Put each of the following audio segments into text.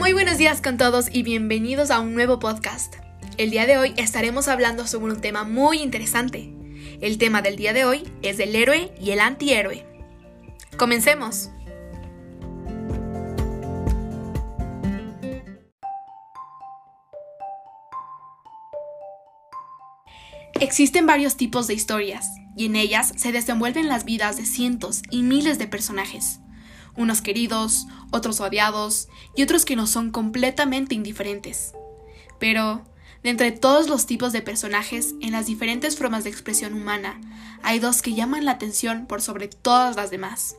Muy buenos días con todos y bienvenidos a un nuevo podcast. El día de hoy estaremos hablando sobre un tema muy interesante. El tema del día de hoy es el héroe y el antihéroe. Comencemos. Existen varios tipos de historias, y en ellas se desenvuelven las vidas de cientos y miles de personajes unos queridos, otros odiados y otros que no son completamente indiferentes. Pero, de entre todos los tipos de personajes en las diferentes formas de expresión humana, hay dos que llaman la atención por sobre todas las demás.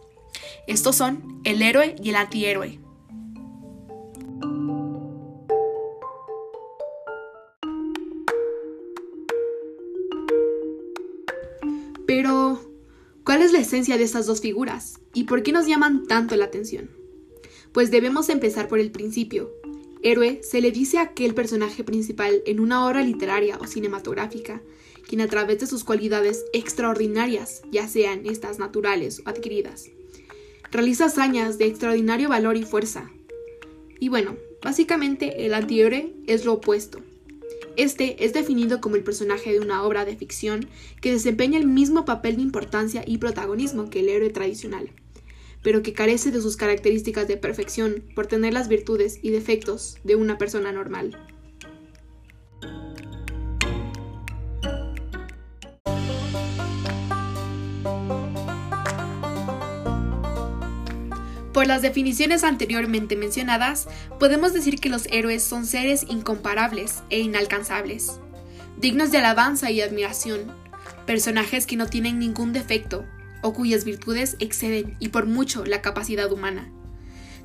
Estos son el héroe y el antihéroe. Pero, ¿Cuál es la esencia de estas dos figuras? ¿Y por qué nos llaman tanto la atención? Pues debemos empezar por el principio. Héroe se le dice a aquel personaje principal en una obra literaria o cinematográfica, quien a través de sus cualidades extraordinarias, ya sean estas naturales o adquiridas, realiza hazañas de extraordinario valor y fuerza. Y bueno, básicamente el antihéroe es lo opuesto, este es definido como el personaje de una obra de ficción que desempeña el mismo papel de importancia y protagonismo que el héroe tradicional, pero que carece de sus características de perfección por tener las virtudes y defectos de una persona normal. Por las definiciones anteriormente mencionadas, podemos decir que los héroes son seres incomparables e inalcanzables, dignos de alabanza y admiración, personajes que no tienen ningún defecto o cuyas virtudes exceden y por mucho la capacidad humana.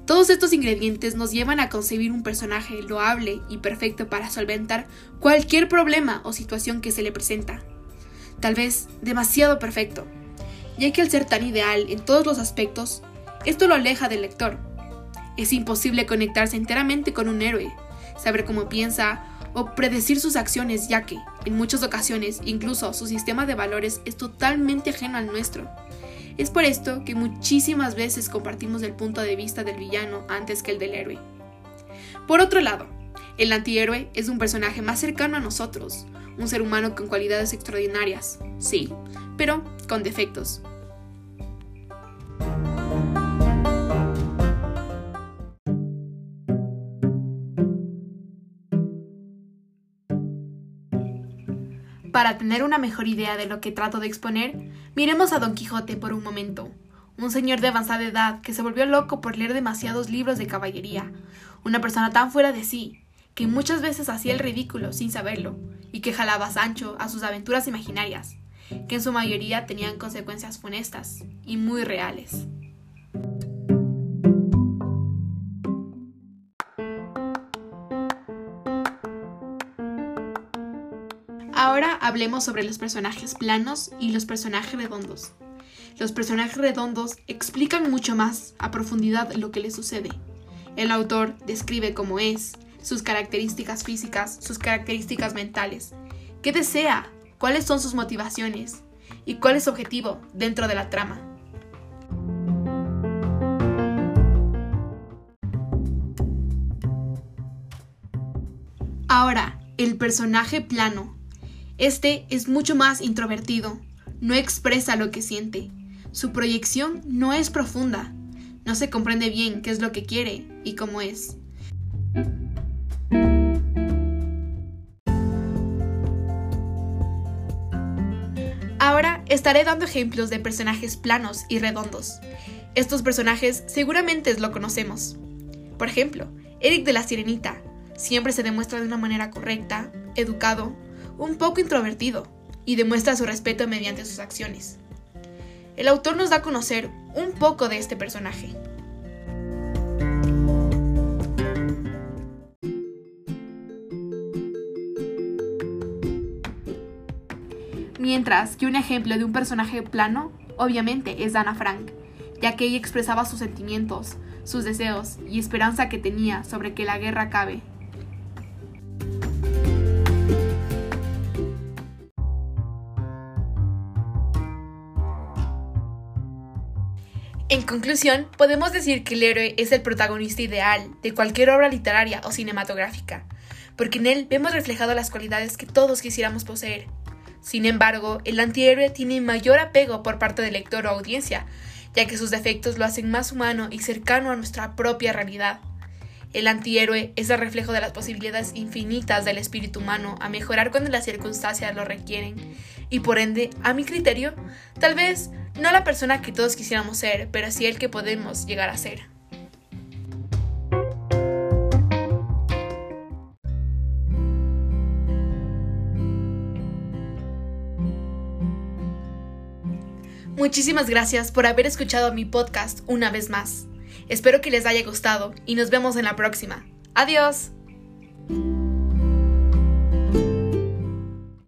Todos estos ingredientes nos llevan a concebir un personaje loable y perfecto para solventar cualquier problema o situación que se le presenta. Tal vez demasiado perfecto, ya que al ser tan ideal en todos los aspectos, esto lo aleja del lector. Es imposible conectarse enteramente con un héroe, saber cómo piensa o predecir sus acciones, ya que, en muchas ocasiones, incluso su sistema de valores es totalmente ajeno al nuestro. Es por esto que muchísimas veces compartimos el punto de vista del villano antes que el del héroe. Por otro lado, el antihéroe es un personaje más cercano a nosotros, un ser humano con cualidades extraordinarias, sí, pero con defectos. Para tener una mejor idea de lo que trato de exponer, miremos a Don Quijote por un momento, un señor de avanzada edad que se volvió loco por leer demasiados libros de caballería, una persona tan fuera de sí, que muchas veces hacía el ridículo sin saberlo, y que jalaba a Sancho a sus aventuras imaginarias, que en su mayoría tenían consecuencias funestas y muy reales. Ahora hablemos sobre los personajes planos y los personajes redondos. Los personajes redondos explican mucho más a profundidad lo que les sucede. El autor describe cómo es, sus características físicas, sus características mentales, qué desea, cuáles son sus motivaciones y cuál es su objetivo dentro de la trama. Ahora, el personaje plano este es mucho más introvertido, no expresa lo que siente, su proyección no es profunda, no se comprende bien qué es lo que quiere y cómo es. Ahora estaré dando ejemplos de personajes planos y redondos. Estos personajes seguramente lo conocemos. Por ejemplo, Eric de la Sirenita siempre se demuestra de una manera correcta, educado, un poco introvertido, y demuestra su respeto mediante sus acciones. El autor nos da a conocer un poco de este personaje. Mientras que un ejemplo de un personaje plano, obviamente, es Ana Frank, ya que ella expresaba sus sentimientos, sus deseos y esperanza que tenía sobre que la guerra acabe En conclusión, podemos decir que el héroe es el protagonista ideal de cualquier obra literaria o cinematográfica, porque en él vemos reflejado las cualidades que todos quisiéramos poseer. Sin embargo, el antihéroe tiene mayor apego por parte del lector o audiencia, ya que sus defectos lo hacen más humano y cercano a nuestra propia realidad. El antihéroe es el reflejo de las posibilidades infinitas del espíritu humano a mejorar cuando las circunstancias lo requieren, y por ende, a mi criterio, tal vez no la persona que todos quisiéramos ser, pero sí el que podemos llegar a ser. Muchísimas gracias por haber escuchado mi podcast una vez más. Espero que les haya gustado y nos vemos en la próxima. Adiós.